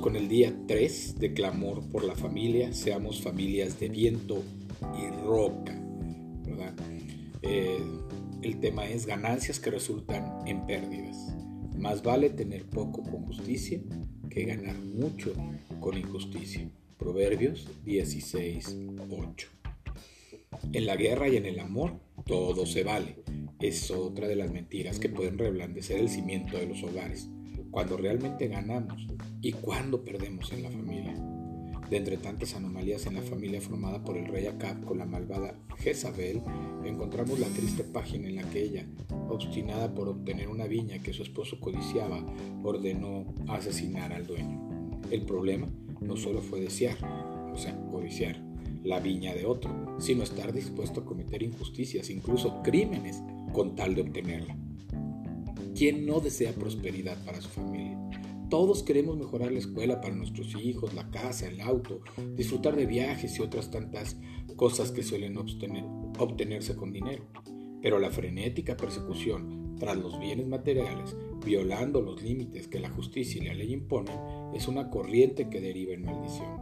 Con el día 3 de clamor por la familia, seamos familias de viento y roca. Eh, el tema es ganancias que resultan en pérdidas. Más vale tener poco con justicia que ganar mucho con injusticia. Proverbios 16, 8. En la guerra y en el amor todo se vale. Es otra de las mentiras que pueden reblandecer el cimiento de los hogares. Cuando realmente ganamos y cuando perdemos en la familia. De entre tantas anomalías en la familia formada por el rey Acab con la malvada Jezabel, encontramos la triste página en la que ella, obstinada por obtener una viña que su esposo codiciaba, ordenó asesinar al dueño. El problema no solo fue desear, o sea, codiciar, la viña de otro, sino estar dispuesto a cometer injusticias, incluso crímenes, con tal de obtenerla. ¿Quién no desea prosperidad para su familia? Todos queremos mejorar la escuela para nuestros hijos, la casa, el auto, disfrutar de viajes y otras tantas cosas que suelen obtenerse con dinero. Pero la frenética persecución tras los bienes materiales, violando los límites que la justicia y la ley imponen, es una corriente que deriva en maldición.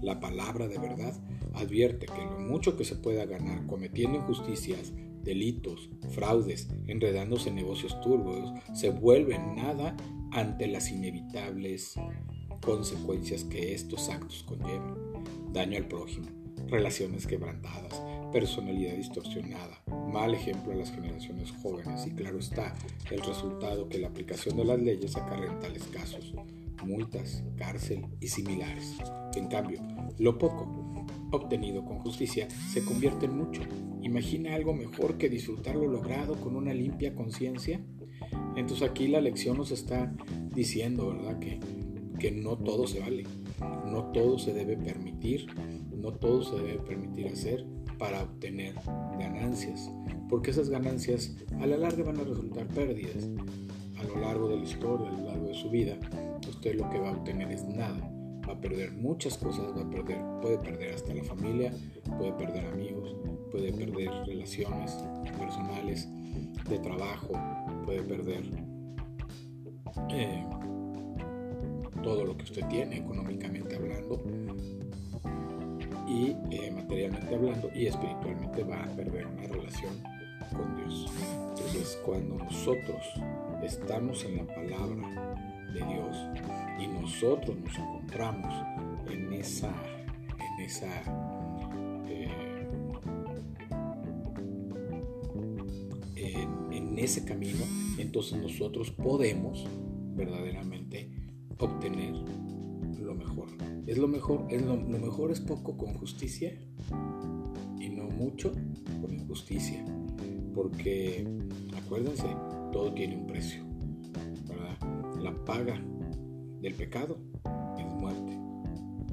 La palabra de verdad advierte que lo mucho que se pueda ganar cometiendo injusticias, delitos, fraudes, enredándose en negocios turbios, se vuelve nada ante las inevitables consecuencias que estos actos conllevan. Daño al prójimo, relaciones quebrantadas, personalidad distorsionada, mal ejemplo a las generaciones jóvenes y claro está el resultado que la aplicación de las leyes acarrea en tales casos, multas, cárcel y similares. En cambio, lo poco obtenido con justicia se convierte en mucho. Imagina algo mejor que disfrutar lo logrado con una limpia conciencia. Entonces aquí la lección nos está diciendo, ¿verdad? Que, que no todo se vale, no todo se debe permitir, no todo se debe permitir hacer para obtener ganancias, porque esas ganancias a la larga van a resultar pérdidas. A lo largo de la historia, a lo largo de su vida, usted lo que va a obtener es nada. Va a perder muchas cosas, va a perder, puede perder hasta la familia, puede perder amigos, puede perder relaciones personales, de trabajo, puede perder eh, todo lo que usted tiene económicamente hablando y eh, materialmente hablando y espiritualmente va a perder una relación con Dios. Entonces cuando nosotros estamos en la palabra Dios y nosotros nos encontramos en esa, en esa eh, en ese camino, entonces nosotros podemos verdaderamente obtener lo mejor. Es lo mejor, es lo, mejor es poco con justicia y no mucho con injusticia. Porque acuérdense, todo tiene un precio. La paga del pecado es muerte.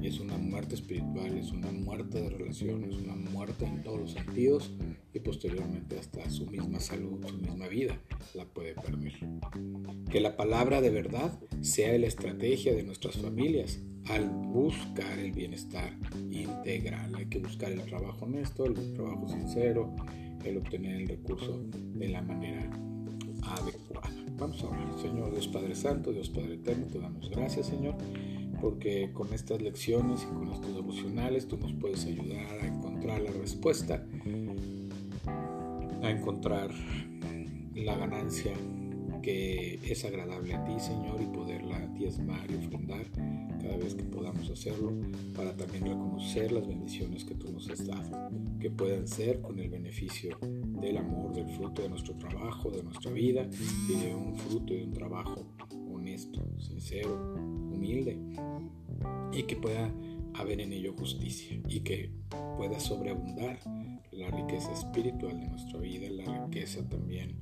Es una muerte espiritual, es una muerte de relaciones, una muerte en todos los sentidos y posteriormente hasta su misma salud, su misma vida la puede perder. Que la palabra de verdad sea la estrategia de nuestras familias al buscar el bienestar integral. Hay que buscar el trabajo honesto, el trabajo sincero, el obtener el recurso de la manera adecuada. Vamos a orar. Señor Dios Padre Santo, Dios Padre Eterno, te damos gracias, Señor, porque con estas lecciones y con estos devocionales tú nos puedes ayudar a encontrar la respuesta a encontrar la ganancia que es agradable a ti, Señor, y poderla diezmar y ofrendar cada vez que podamos hacerlo, para también reconocer las bendiciones que tú nos has dado, que puedan ser con el beneficio del amor, del fruto de nuestro trabajo, de nuestra vida y de un fruto de un trabajo honesto, sincero, humilde, y que pueda haber en ello justicia y que pueda sobreabundar la riqueza espiritual de nuestra vida, la riqueza también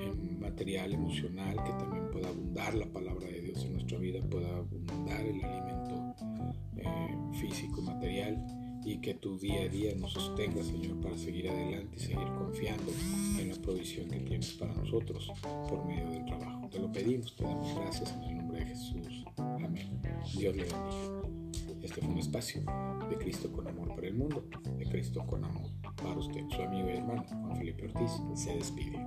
en material, emocional, que también pueda abundar la palabra de Dios en nuestra vida, pueda abundar el alimento eh, físico, material y que tu día a día nos sostenga, Señor, para seguir adelante y seguir confiando en la provisión que tienes para nosotros por medio del trabajo. Te lo pedimos, te damos gracias en el nombre de Jesús. Amén. Dios le bendiga. Este fue un espacio de Cristo con amor para el mundo, de Cristo con amor para usted. Su amigo y hermano Juan Felipe Ortiz se despide.